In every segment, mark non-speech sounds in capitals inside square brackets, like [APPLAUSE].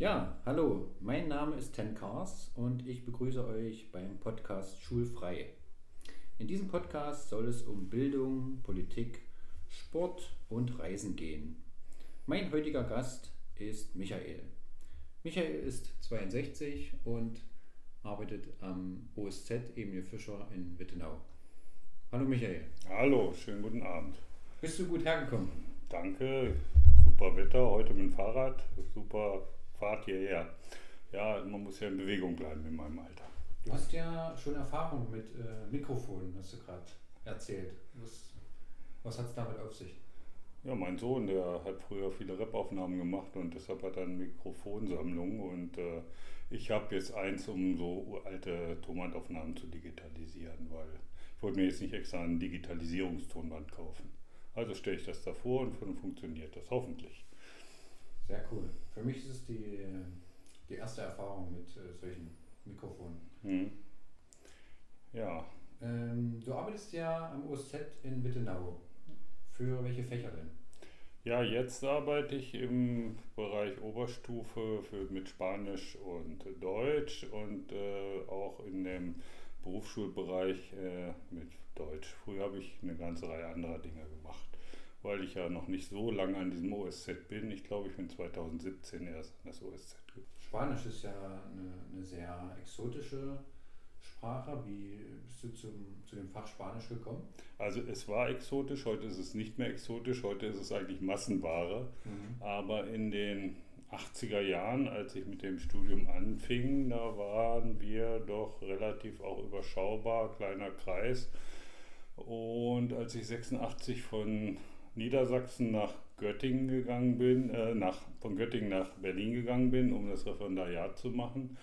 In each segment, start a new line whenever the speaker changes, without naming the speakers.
Ja, hallo, mein Name ist Ten Kars und ich begrüße euch beim Podcast Schulfrei. In diesem Podcast soll es um Bildung, Politik, Sport und Reisen gehen. Mein heutiger Gast ist Michael. Michael ist 62 und arbeitet am OSZ Emil Fischer in Wittenau. Hallo Michael.
Hallo, schönen guten Abend.
Bist du gut hergekommen?
Danke, super Wetter, heute mit dem Fahrrad, super Fahrt hierher. Ja, man muss ja in Bewegung bleiben in meinem Alter.
Du hast ja schon Erfahrung mit äh, Mikrofonen, hast du gerade erzählt. Was, was hat es damit auf sich?
Ja, mein Sohn, der hat früher viele Rap-Aufnahmen gemacht und deshalb hat er eine Mikrofonsammlung und äh, ich habe jetzt eins, um so alte Tonbandaufnahmen zu digitalisieren, weil ich wollte mir jetzt nicht extra ein Digitalisierungstonband kaufen. Also stelle ich das davor und dann funktioniert das hoffentlich.
Sehr cool. Für mich ist es die, die erste Erfahrung mit äh, solchen Mikrofonen.
Hm. Ja.
Ähm, du arbeitest ja am OSZ in Wittenau. Für welche Fächer denn?
Ja, jetzt arbeite ich im Bereich Oberstufe für, mit Spanisch und Deutsch und äh, auch in dem Berufsschulbereich äh, mit Deutsch. Früher habe ich eine ganze Reihe anderer Dinge gemacht weil ich ja noch nicht so lange an diesem OSZ bin. Ich glaube, ich bin 2017 erst an das OSZ gekommen.
Spanisch ist ja eine, eine, sehr exotische Sprache. Wie bist du zum, zu dem Fach Spanisch gekommen?
Also es war exotisch, heute ist es nicht mehr exotisch, heute ist es eigentlich Massenware. Mhm. Aber in den 80er Jahren, als ich mit dem Studium anfing, da waren wir doch relativ auch überschaubar, kleiner Kreis. Und als ich 86 von Niedersachsen nach Göttingen gegangen bin, äh, nach, von Göttingen nach Berlin gegangen bin, um das Referendariat zu machen.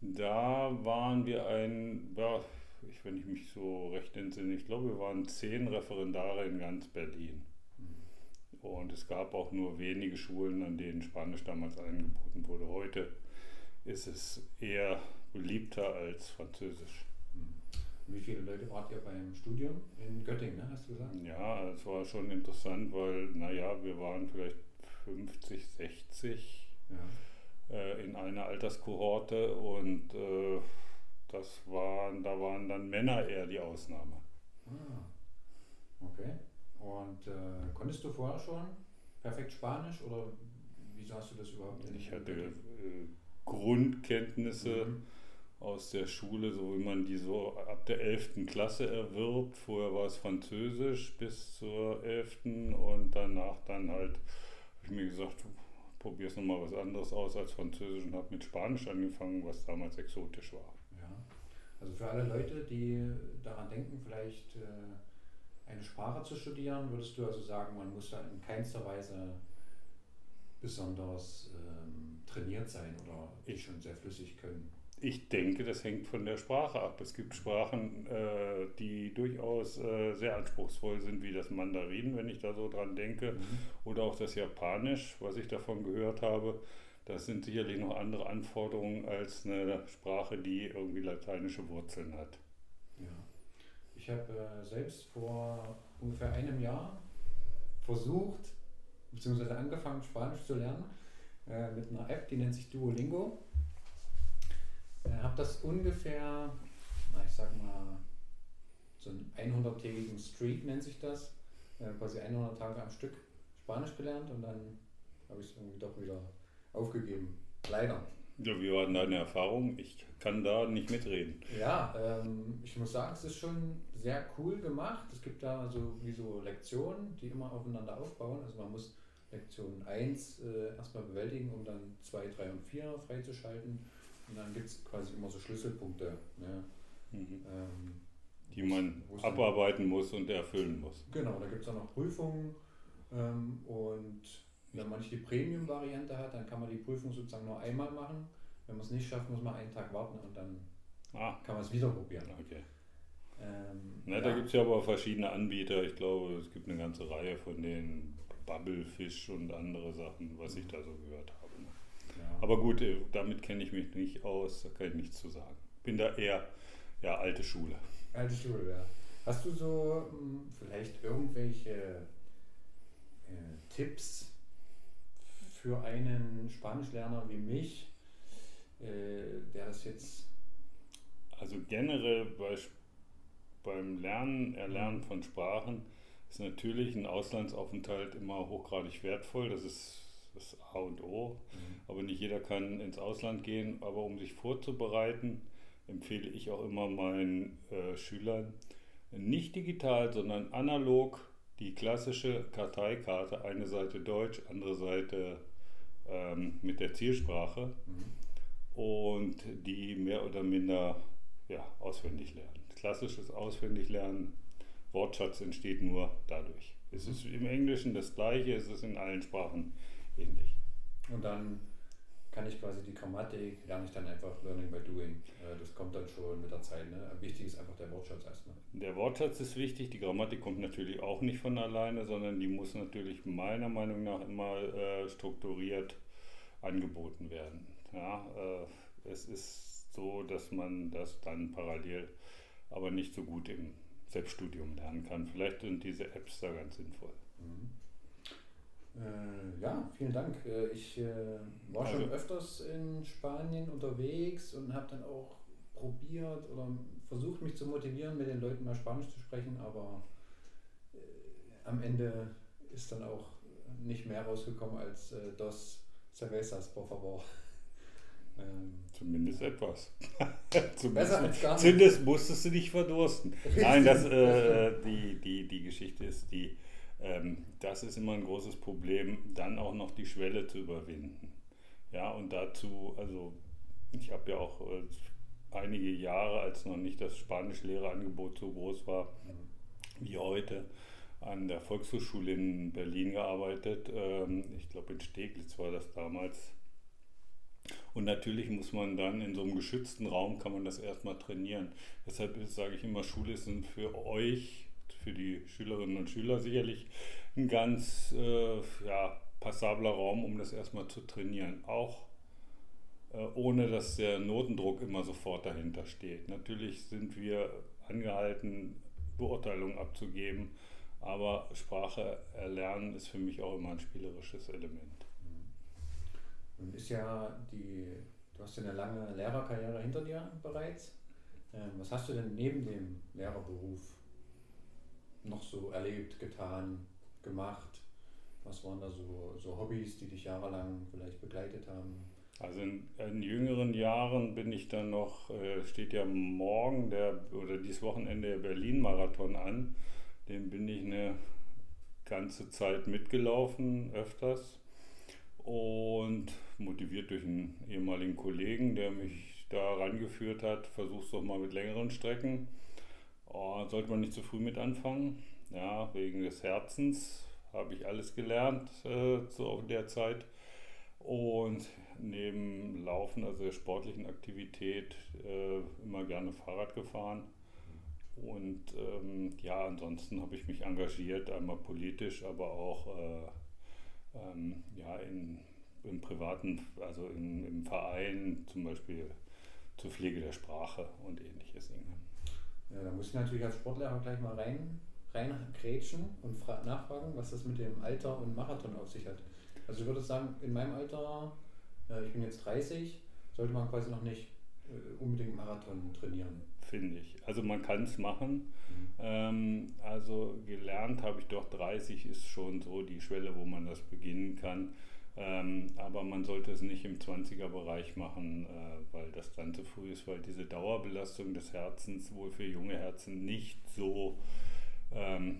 Da waren wir ein, ja, ich, wenn ich mich so recht entsinne, ich glaube, wir waren zehn Referendare in ganz Berlin. Und es gab auch nur wenige Schulen, an denen Spanisch damals angeboten wurde. Heute ist es eher beliebter als Französisch.
Wie viele Leute wart ihr beim Studium in Göttingen, ne, hast du gesagt?
Ja, es war schon interessant, weil, naja, wir waren vielleicht 50, 60 ja. äh, in einer Alterskohorte und äh, das waren, da waren dann Männer eher die Ausnahme.
Ah, okay. Und äh, konntest du vorher schon perfekt Spanisch oder wieso hast du das überhaupt
nicht? Ich hatte äh, Grundkenntnisse. Mhm aus der Schule, so wie man die so ab der 11. Klasse erwirbt. Vorher war es Französisch bis zur 11. und danach dann halt, habe ich mir gesagt, probier es nochmal was anderes aus als Französisch und habe mit Spanisch angefangen, was damals exotisch war.
Ja, also für alle Leute, die daran denken, vielleicht äh, eine Sprache zu studieren, würdest du also sagen, man muss da in keinster Weise besonders ähm, trainiert sein oder ich schon sehr flüssig können?
Ich denke, das hängt von der Sprache ab. Es gibt Sprachen, äh, die durchaus äh, sehr anspruchsvoll sind, wie das Mandarin, wenn ich da so dran denke, mhm. oder auch das Japanisch, was ich davon gehört habe. Das sind sicherlich noch andere Anforderungen als eine Sprache, die irgendwie lateinische Wurzeln hat.
Ja. Ich habe äh, selbst vor ungefähr einem Jahr versucht, beziehungsweise angefangen, Spanisch zu lernen, äh, mit einer App, die nennt sich Duolingo. Ich habe das ungefähr, na, ich sag mal, so einen 100-tägigen Streak nennt sich das, äh, quasi 100 Tage am Stück Spanisch gelernt und dann habe ich es irgendwie doch wieder aufgegeben. Leider.
Ja, wie war denn deine Erfahrung? Ich kann da nicht mitreden.
Ja, ähm, ich muss sagen, es ist schon sehr cool gemacht. Es gibt da so wie so Lektionen, die immer aufeinander aufbauen. Also man muss Lektion 1 äh, erstmal bewältigen, um dann 2, 3 und 4 freizuschalten. Und dann gibt es quasi immer so Schlüsselpunkte, ne? mhm. ähm,
die man abarbeiten muss und erfüllen muss.
Genau, da gibt es auch noch Prüfungen ähm, und wenn man nicht die Premium-Variante hat, dann kann man die Prüfung sozusagen nur einmal machen. Wenn man es nicht schafft, muss man einen Tag warten und dann ah. kann man es wieder probieren.
Okay. Ähm, Na, ja. Da gibt es ja aber verschiedene Anbieter. Ich glaube, es gibt eine ganze Reihe von den Bubblefish und andere Sachen, was ich da so gehört habe. Aber gut, äh, damit kenne ich mich nicht aus, da kann ich nichts zu sagen. Bin da eher ja, alte Schule.
Alte Schule, ja. Hast du so mh, hm, vielleicht irgendwelche äh, Tipps für für einen Spanischlerner wie mich, äh, der das jetzt.
Also generell bei, beim Lernen, Erlernen von Sprachen ist natürlich ein Auslandsaufenthalt immer hochgradig wertvoll. Das ist das A und O. Mhm. Aber nicht jeder kann ins Ausland gehen. Aber um sich vorzubereiten, empfehle ich auch immer meinen äh, Schülern, nicht digital, sondern analog die klassische Karteikarte, eine Seite Deutsch, andere Seite ähm, mit der Zielsprache mhm. und die mehr oder minder ja, auswendig lernen. Klassisches Auswendiglernen, Wortschatz entsteht nur dadurch. Es ist im Englischen das gleiche, es ist in allen Sprachen ähnlich.
Und dann kann ich quasi die Grammatik, lerne ich dann einfach Learning by Doing. Äh, das kommt dann schon mit der Zeit. Ne? Wichtig ist einfach der Wortschatz erstmal.
Der Wortschatz ist wichtig, die Grammatik kommt natürlich auch nicht von alleine, sondern die muss natürlich meiner Meinung nach immer äh, strukturiert angeboten werden. Ja, äh, es ist so, dass man das dann parallel aber nicht so gut im Selbststudium lernen kann. Vielleicht sind diese Apps da ganz sinnvoll. Mhm.
Äh, ja, vielen Dank. Äh, ich äh, war also, schon öfters in Spanien unterwegs und habe dann auch probiert oder versucht, mich zu motivieren, mit den Leuten mal Spanisch zu sprechen, aber am Ende ist dann auch nicht mehr rausgekommen als dos cervezas, por favor. [LAUGHS]
Ähm, Zumindest etwas. [LAUGHS]
Zumindest, Besser als gar
nicht. Zumindest musstest du dich verdursten. Nein, das, äh, [LAUGHS] die, die, die Geschichte ist die, ähm, das ist immer ein großes Problem, dann auch noch die Schwelle zu überwinden. Ja, und dazu, also ich habe ja auch äh, einige Jahre, als noch nicht das Spanischlehrerangebot so groß war wie heute, an der Volkshochschule in Berlin gearbeitet. Ähm, ich glaube, in Steglitz war das damals. Und natürlich muss man dann in so einem geschützten Raum, kann man das erstmal trainieren. Deshalb sage ich immer, Schule ist für euch für die Schülerinnen und Schüler sicherlich ein ganz äh, ja, passabler Raum, um das erstmal zu trainieren. Auch äh, ohne dass der Notendruck immer sofort dahinter steht. Natürlich sind wir angehalten, Beurteilungen abzugeben, aber Sprache erlernen ist für mich auch immer ein spielerisches Element.
Und ist ja die, du hast ja eine lange Lehrerkarriere hinter dir bereits. Ähm, was hast du denn neben dem Lehrerberuf noch so erlebt, getan, gemacht? Was waren da so, so Hobbys, die dich jahrelang vielleicht begleitet haben?
Also in, in, jüngeren Jahren bin ich dann noch, äh, steht ja morgen der oder dieses Wochenende der Berlin-Marathon an. Den bin ich eine ganze Zeit mitgelaufen, öfters. Und motiviert durch einen ehemaligen Kollegen, der mich da rangeführt hat, versuch's doch mal mit längeren Strecken. Oh, sollte man nicht zu früh mit anfangen. Ja, wegen des Herzens habe ich alles gelernt äh, zu der Zeit. Und neben Laufen, also der sportlichen Aktivität, äh, immer gerne Fahrrad gefahren. Und ähm, ja, ansonsten habe ich mich engagiert, einmal politisch, aber auch äh, ähm, ja, in, im privaten, also in, im Verein, zum Beispiel zur Pflege der Sprache und ähnliches Dinge.
Ja, da muss ich natürlich als Sportlehrer gleich mal rein, reingrätschen und nachfragen, was das mit dem Alter und Marathon auf sich hat. Also ich würde sagen, in meinem Alter, ich bin jetzt 30, sollte man quasi noch nicht äh, unbedingt Marathon trainieren.
Finde ich. Also man kann es machen. Mhm. Ähm, also gelernt habe ich doch 30 ist schon so die Schwelle, wo man das beginnen kann. Ähm, aber man sollte es nicht im 20er-Bereich machen, äh, weil das dann zu früh ist, weil diese Dauerbelastung des Herzens wohl für junge Herzen nicht so ähm,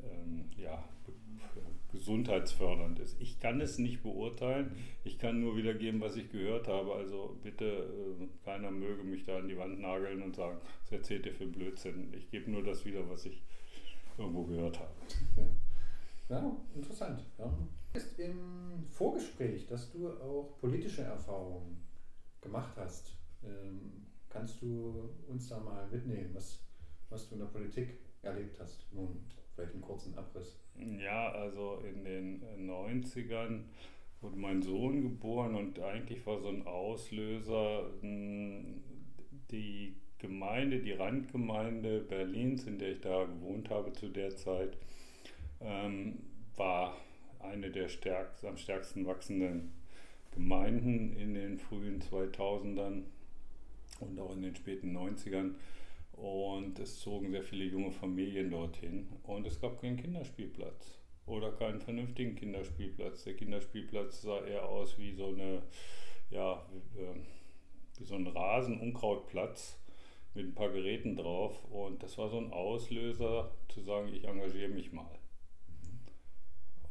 ähm, ja, gesundheitsfördernd ist. Ich kann es nicht beurteilen, ich kann nur wiedergeben, was ich gehört habe. Also bitte, äh, keiner möge mich da an die Wand nageln und sagen, was erzählt ihr für Blödsinn. Ich gebe nur das wieder, was ich irgendwo gehört habe.
Ja, interessant. Ja ist im Vorgespräch, dass du auch politische Erfahrungen gemacht hast. Ähm, kannst du uns da mal mitnehmen, was, was du in der Politik erlebt hast? Nun, vielleicht einen kurzen Abriss.
Ja, also in den 90ern wurde mein Sohn geboren und eigentlich war so ein Auslöser hm, die Gemeinde, die Randgemeinde Berlins, in der ich da gewohnt habe zu der Zeit, ähm, war eine der stärkst, am stärksten wachsenden Gemeinden in den frühen 2000ern und auch in den späten 90ern. Und es zogen sehr viele junge Familien dorthin und es gab keinen Kinderspielplatz oder keinen vernünftigen Kinderspielplatz. Der Kinderspielplatz sah eher aus wie so eine, ja, wie so ein Rasen-Unkrautplatz mit ein paar Geräten drauf und das war so ein Auslöser zu sagen, ich engagiere mich mal.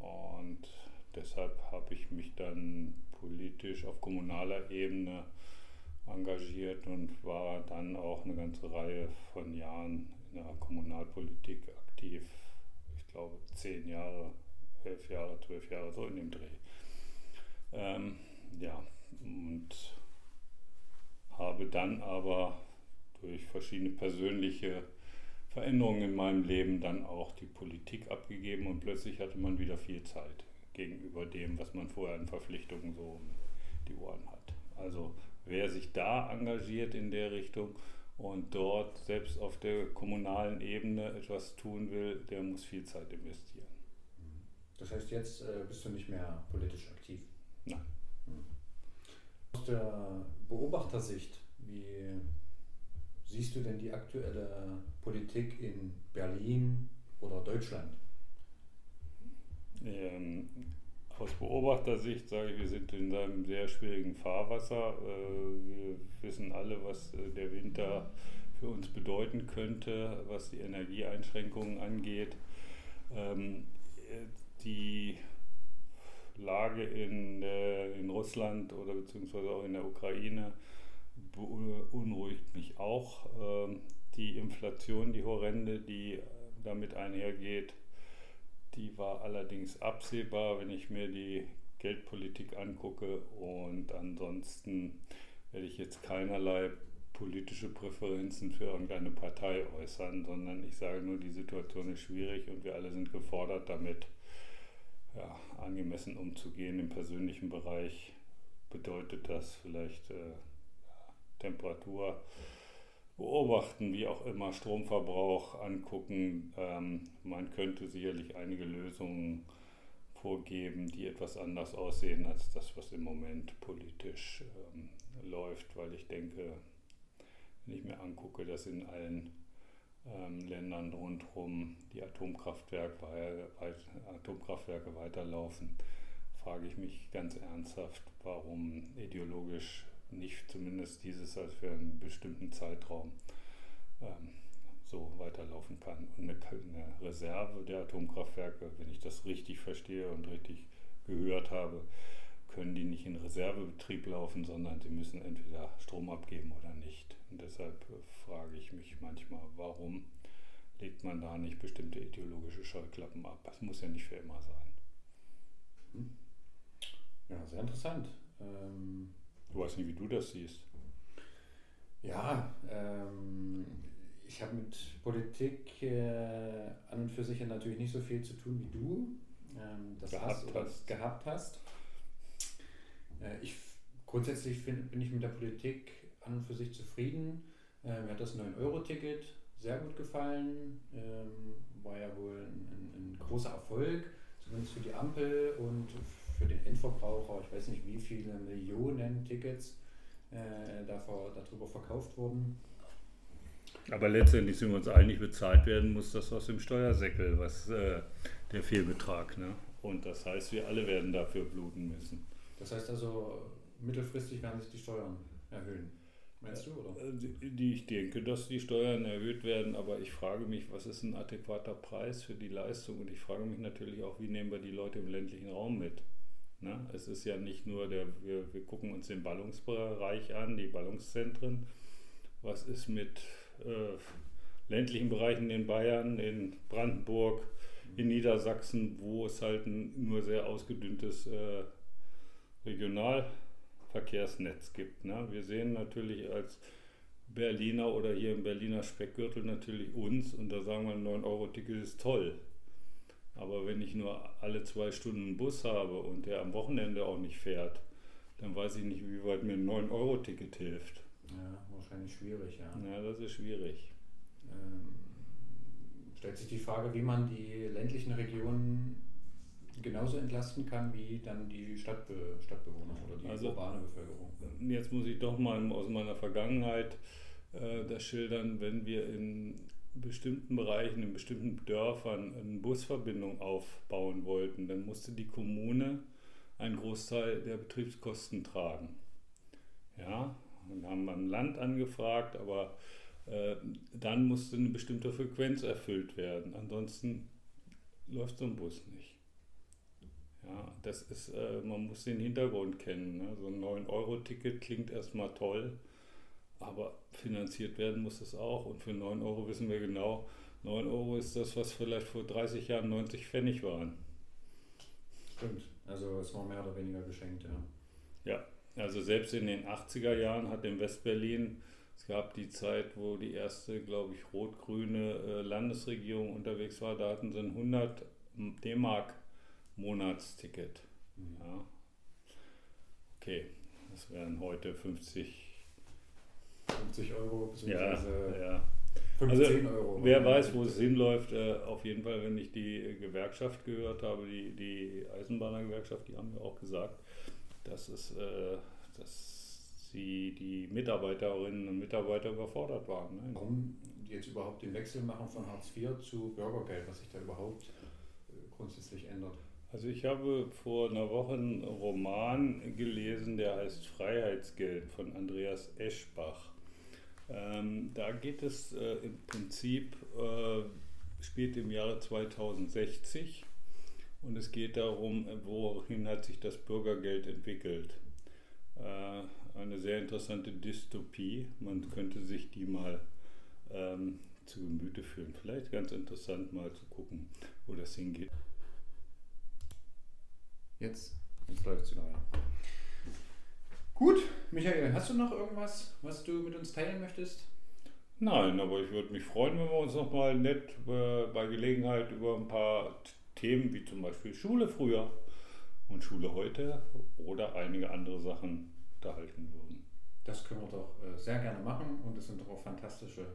Und deshalb habe ich mich dann politisch auf kommunaler Ebene engagiert und war dann auch eine ganze Reihe von Jahren in der Kommunalpolitik aktiv. Ich glaube zehn Jahre, elf Jahre, zwölf Jahre, so in dem Dreh. Ähm, ja, und habe dann aber durch verschiedene persönliche Veränderungen in meinem Leben dann auch die Politik abgegeben und plötzlich hatte man wieder viel Zeit gegenüber dem, was man vorher an Verpflichtungen so um die Ohren hat. Also wer sich da engagiert in der Richtung und dort selbst auf der kommunalen Ebene etwas tun will, der muss viel Zeit investieren.
Das heißt, jetzt äh, bist du nicht mehr politisch aktiv?
Nein. Hm.
Aus der Beobachtersicht, siehst du denn die aktuelle Politik in Berlin oder Deutschland?
Ähm, aus Beobachtersicht sage ich, wir sind in einem sehr schwierigen Fahrwasser. Äh, wir wissen alle, was äh, der Winter für uns bedeuten könnte, was die Energieeinschränkungen angeht. Ähm, die Lage in, in Russland oder beziehungsweise auch in der Ukraine beunruhigt mich auch. Ähm, die Inflation, die horrende, die damit einhergeht, die war allerdings absehbar, wenn ich mir die Geldpolitik angucke. Und ansonsten werde ich jetzt keinerlei politische Präferenzen für irgendeine Partei äußern, sondern ich sage nur, die Situation ist schwierig und wir alle sind gefordert, damit ja, angemessen umzugehen. Im persönlichen Bereich bedeutet das vielleicht äh, Temperatur beobachten, wie auch immer, Stromverbrauch angucken. Ähm, man könnte sicherlich einige Lösungen vorgeben, die etwas anders aussehen als das, was im Moment politisch ähm, läuft, weil ich denke, wenn ich mir angucke, dass in allen ähm, Ländern rundherum die Atomkraftwerke, Atomkraftwerke weiterlaufen, frage ich mich ganz ernsthaft, warum ideologisch nicht zumindest dieses als für einen bestimmten Zeitraum ähm, so weiterlaufen kann. Und eine, eine Reserve der Atomkraftwerke, wenn ich das richtig verstehe und richtig gehört habe, können die nicht in Reservebetrieb laufen, sondern sie müssen entweder Strom abgeben oder nicht. Und deshalb äh, frage ich mich manchmal, warum legt man da nicht bestimmte ideologische Scheuklappen ab? Das muss ja nicht für immer sein.
Hm. Ja, sehr interessant. Ähm
Du weißt nicht, wie du das siehst.
Ja, ähm, ich habe mit Politik äh, an und für sich natürlich nicht so viel zu tun wie du ähm, das gehabt hast, hast. gehabt hast. Äh, ich, grundsätzlich find, bin ich mit der Politik an und für sich zufrieden. Äh, mir hat das 9-Euro-Ticket sehr gut gefallen. Ähm, war ja wohl ein, ein, ein großer Erfolg, zumindest für die Ampel und für den Endverbraucher, ich weiß nicht wie viele Millionen Tickets äh, davor, darüber verkauft wurden.
Aber letztendlich sind wir uns einig, bezahlt werden muss das aus dem Steuersäckel, was äh, der Fehlbetrag. Ne? Und das heißt, wir alle werden dafür bluten müssen.
Das heißt also, mittelfristig werden sich die Steuern erhöhen. Meinst du, oder?
Äh, ich denke, dass die Steuern erhöht werden, aber ich frage mich, was ist ein adäquater Preis für die Leistung? Und ich frage mich natürlich auch, wie nehmen wir die Leute im ländlichen Raum mit? Ne? Es ist ja nicht nur der, wir, wir gucken uns den Ballungsbereich an, die Ballungszentren. Was ist mit äh, ländlichen Bereichen in Bayern, in Brandenburg, in Niedersachsen, wo es halt ein nur sehr ausgedünntes äh, Regionalverkehrsnetz gibt. Ne? Wir sehen natürlich als Berliner oder hier im Berliner Speckgürtel natürlich uns und da sagen wir, ein 9-Euro-Ticket ist toll. Aber wenn ich nur alle zwei Stunden einen Bus habe und der am Wochenende auch nicht fährt, dann weiß ich nicht, wie weit mir ein 9-Euro-Ticket hilft.
Ja, wahrscheinlich schwierig, ja.
Ja, das ist schwierig.
Ähm, stellt sich die Frage, wie man die ländlichen Regionen genauso entlasten kann wie dann die Stadtbe Stadtbewohner oder die also, urbane Bevölkerung.
Jetzt muss ich doch mal aus meiner Vergangenheit äh, das schildern, wenn wir in bestimmten Bereichen, in bestimmten Dörfern eine Busverbindung aufbauen wollten, dann musste die Kommune einen Großteil der Betriebskosten tragen. Ja, wir haben beim Land angefragt, aber äh, dann musste eine bestimmte Frequenz erfüllt werden. Ansonsten läuft so ein Bus nicht. Ja, das ist, äh, man muss den Hintergrund kennen. Ne? So ein 9-Euro-Ticket klingt erstmal toll, aber finanziert werden muss es auch. Und für 9 Euro wissen wir genau, 9 Euro ist das, was vielleicht vor 30 Jahren 90 Pfennig waren.
Stimmt, also es war mehr oder weniger geschenkt, ja.
Ja, also selbst in den 80er Jahren hat in Westberlin, es gab die Zeit, wo die erste, glaube ich, rot-grüne äh, Landesregierung unterwegs war, da hatten sie ein 100 D-Mark Monatsticket. Mhm. Ja. Okay, das wären heute 50
50 Euro
ja, ja. 15 also, Euro. Wer weiß, wo es hinläuft, äh, auf jeden Fall, wenn ich die Gewerkschaft gehört habe, die, die Eisenbahnergewerkschaft, die haben mir auch gesagt, dass, es, äh, dass sie die Mitarbeiterinnen und Mitarbeiter überfordert waren. Ne?
Warum jetzt überhaupt den Wechsel machen von Hartz IV zu Bürgergeld, was sich da überhaupt äh, grundsätzlich ändert?
Also ich habe vor einer Woche einen Roman gelesen, der heißt Freiheitsgeld von Andreas Eschbach. Ähm, da geht es äh, im Prinzip, äh, spielt im Jahre 2060 und es geht darum, wohin hat sich das Bürgergeld entwickelt. Äh, eine sehr interessante Dystopie. Man könnte sich die mal ähm, zu Gemüte führen. Vielleicht ganz interessant mal zu gucken, wo das hingeht.
Jetzt, jetzt läuft es wieder. Gut, Michael, hast du noch irgendwas, was du mit uns teilen möchtest?
Nein, aber ich würde mich freuen, wenn wir uns noch mal nett äh, bei Gelegenheit über ein paar Themen wie zum Beispiel Schule früher und Schule heute oder einige andere Sachen unterhalten würden.
Das können wir doch äh, sehr gerne machen und das sind doch auch fantastische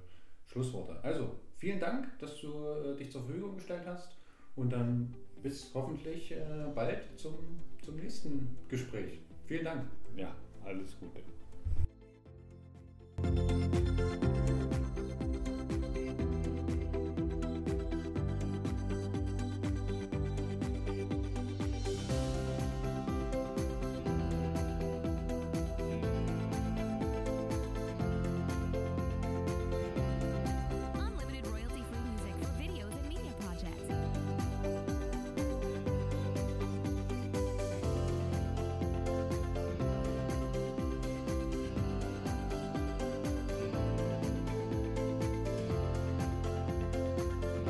Schlussworte. Also, vielen Dank, dass du äh, dich zur Verfügung gestellt hast und dann bis hoffentlich bald zum, zum nächsten Gespräch. Vielen Dank.
Ja, alles Gute.